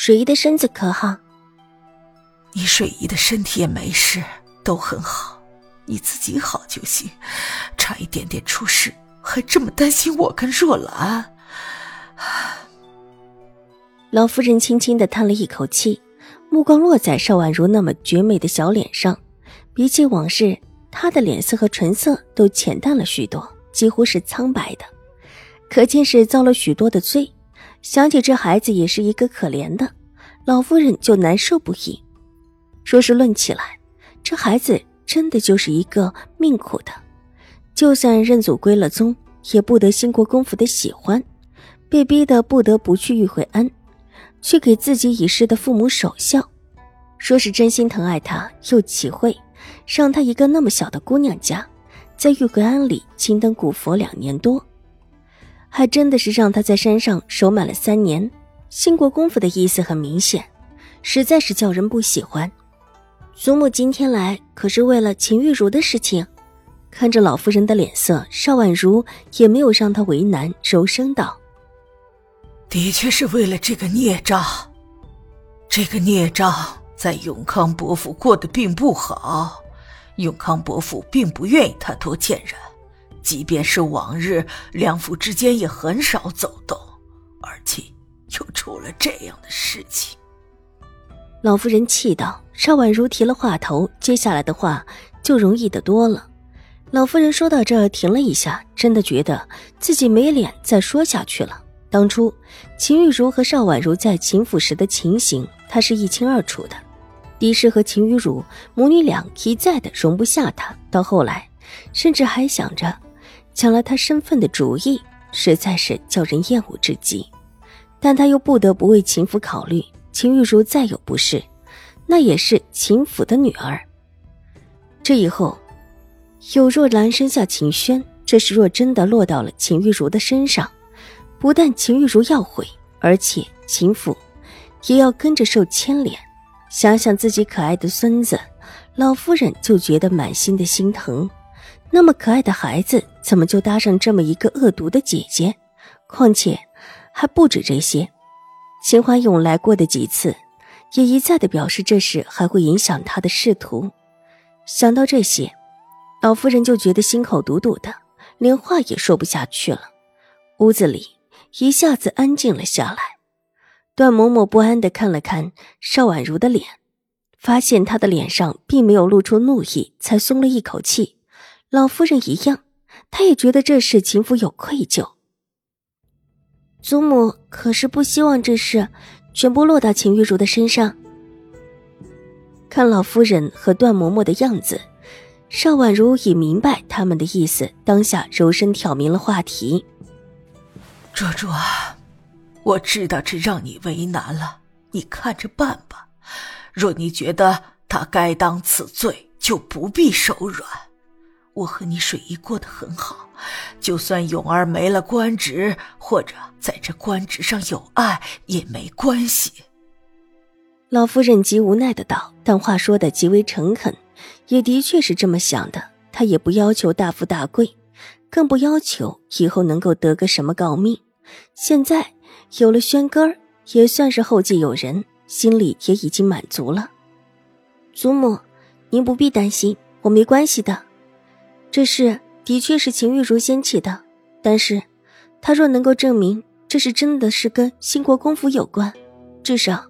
水姨的身子可好？你水姨的身体也没事，都很好，你自己好就行。差一点点出事，还这么担心我跟若兰。老夫人轻轻的叹了一口气，目光落在邵婉如那么绝美的小脸上。比起往事，她的脸色和唇色都浅淡了许多，几乎是苍白的，可见是遭了许多的罪。想起这孩子也是一个可怜的，老夫人就难受不已。说是论起来，这孩子真的就是一个命苦的，就算认祖归了宗，也不得兴国公府的喜欢，被逼得不得不去玉惠安，去给自己已逝的父母守孝。说是真心疼爱他，又岂会让他一个那么小的姑娘家，在玉惠安里青灯古佛两年多？还真的是让他在山上守满了三年，兴国公府的意思很明显，实在是叫人不喜欢。祖母今天来可是为了秦玉茹的事情？看着老夫人的脸色，邵婉如也没有让她为难，柔声道：“的确是为了这个孽障。这个孽障在永康伯府过得并不好，永康伯府并不愿意他多见人。”即便是往日，两府之间也很少走动，而今又出了这样的事情。老夫人气道：“邵婉如提了话头，接下来的话就容易的多了。”老夫人说到这停了一下，真的觉得自己没脸再说下去了。当初秦玉茹和邵婉如在秦府时的情形，她是一清二楚的。狄氏和秦玉茹母女俩一再的容不下她，到后来甚至还想着。抢了他身份的主意，实在是叫人厌恶至极。但他又不得不为秦府考虑。秦玉茹再有不是，那也是秦府的女儿。这以后，有若兰生下秦轩，这事若真的落到了秦玉茹的身上，不但秦玉茹要毁，而且秦府也要跟着受牵连。想想自己可爱的孙子，老夫人就觉得满心的心疼。那么可爱的孩子，怎么就搭上这么一个恶毒的姐姐？况且还不止这些，秦怀勇来过的几次，也一再的表示这事还会影响他的仕途。想到这些，老夫人就觉得心口堵堵的，连话也说不下去了。屋子里一下子安静了下来。段嬷嬷不安的看了看邵婉如的脸，发现她的脸上并没有露出怒意，才松了一口气。老夫人一样，她也觉得这事秦府有愧疚。祖母可是不希望这事全部落到秦玉茹的身上。看老夫人和段嬷嬷的样子，邵婉如已明白他们的意思，当下柔声挑明了话题：“卓卓，我知道这让你为难了，你看着办吧。若你觉得他该当此罪，就不必手软。”我和你水姨过得很好，就算永儿没了官职，或者在这官职上有爱也没关系。老夫人极无奈的道，但话说的极为诚恳，也的确是这么想的。她也不要求大富大贵，更不要求以后能够得个什么诰命。现在有了轩哥儿，也算是后继有人，心里也已经满足了。祖母，您不必担心，我没关系的。这事的确是秦玉茹掀起的，但是，他若能够证明这是真的是跟兴国公府有关，至少，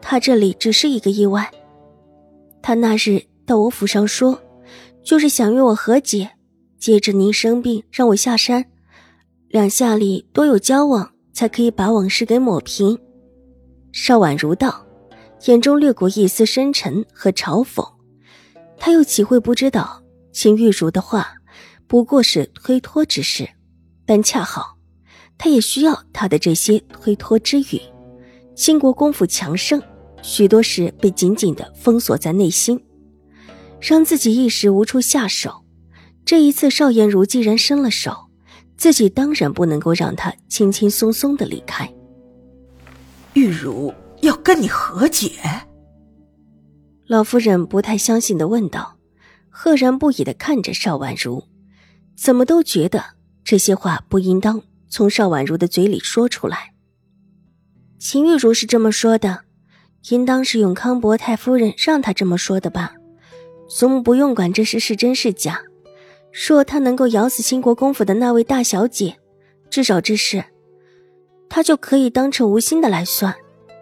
他这里只是一个意外。他那日到我府上说，就是想与我和解，借着您生病让我下山，两下里多有交往，才可以把往事给抹平。邵婉如道，眼中掠过一丝深沉和嘲讽，他又岂会不知道？秦玉茹的话不过是推脱之事，但恰好，他也需要他的这些推脱之语。兴国功夫强盛，许多事被紧紧的封锁在内心，让自己一时无处下手。这一次，邵颜如既然伸了手，自己当然不能够让他轻轻松松的离开。玉茹要跟你和解？老夫人不太相信的问道，赫然不已的看着邵婉如，怎么都觉得这些话不应当从邵婉如的嘴里说出来。秦玉茹是这么说的，应当是永康伯太夫人让她这么说的吧？祖母不用管这事是真是假。若他能够咬死兴国公府的那位大小姐，至少这事，他就可以当成无心的来算。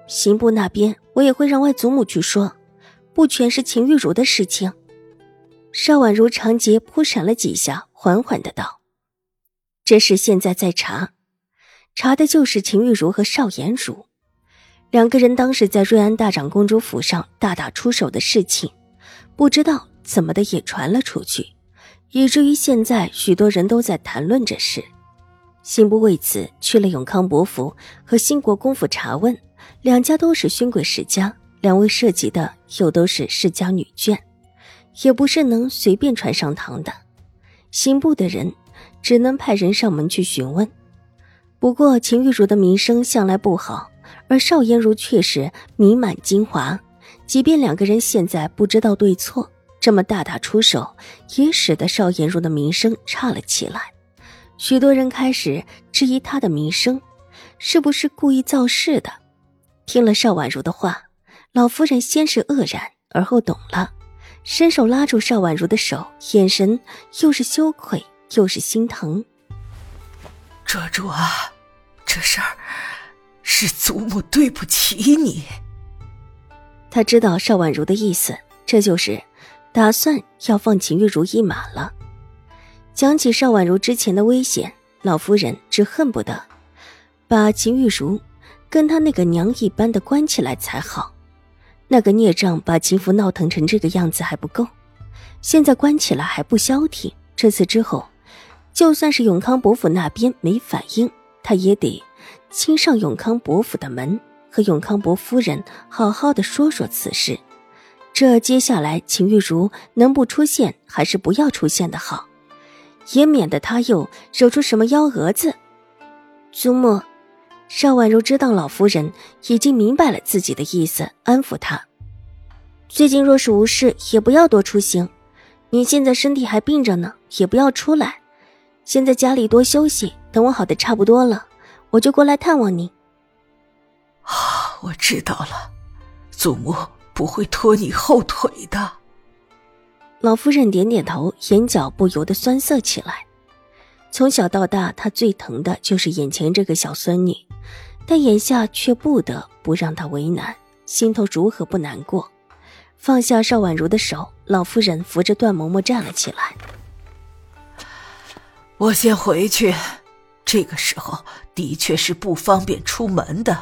刑部那边，我也会让外祖母去说，不全是秦玉茹的事情。邵婉如长睫扑闪了几下，缓缓的道：“这事现在在查，查的就是秦玉茹和邵颜如两个人当时在瑞安大长公主府上大打出手的事情，不知道怎么的也传了出去。”以至于现在许多人都在谈论这事，刑部为此去了永康伯府和兴国公府查问，两家都是勋贵世家，两位涉及的又都是世家女眷，也不是能随便传上堂的。刑部的人只能派人上门去询问。不过秦玉茹的名声向来不好，而邵颜如却是名满京华，即便两个人现在不知道对错。这么大打出手，也使得邵颜如的名声差了起来。许多人开始质疑他的名声是不是故意造势的。听了邵婉如的话，老夫人先是愕然，而后懂了，伸手拉住邵婉如的手，眼神又是羞愧又是心疼。卓卓啊，这事儿是祖母对不起你。他知道邵婉如的意思，这就是。打算要放秦玉茹一马了。讲起邵婉如之前的危险，老夫人只恨不得把秦玉茹跟她那个娘一般的关起来才好。那个孽障把秦府闹腾成这个样子还不够，现在关起来还不消停。这次之后，就算是永康伯府那边没反应，他也得亲上永康伯府的门，和永康伯夫人好好的说说此事。这接下来，秦玉茹能不出现还是不要出现的好，也免得她又惹出什么幺蛾子。祖母，邵婉如知道老夫人已经明白了自己的意思，安抚她：最近若是无事，也不要多出行。你现在身体还病着呢，也不要出来，先在家里多休息。等我好的差不多了，我就过来探望你。啊，我知道了，祖母。不会拖你后腿的。老夫人点点头，眼角不由得酸涩起来。从小到大，他最疼的就是眼前这个小孙女，但眼下却不得不让她为难，心头如何不难过？放下邵婉如的手，老夫人扶着段嬷嬷站了起来。我先回去，这个时候的确是不方便出门的。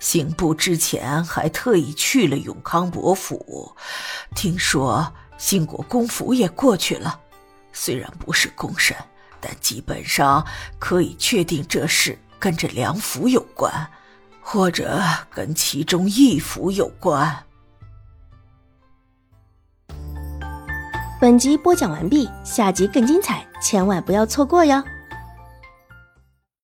刑部之前还特意去了永康伯府，听说兴国公府也过去了。虽然不是公审，但基本上可以确定这事跟这两府有关，或者跟其中一府有关。本集播讲完毕，下集更精彩，千万不要错过哟。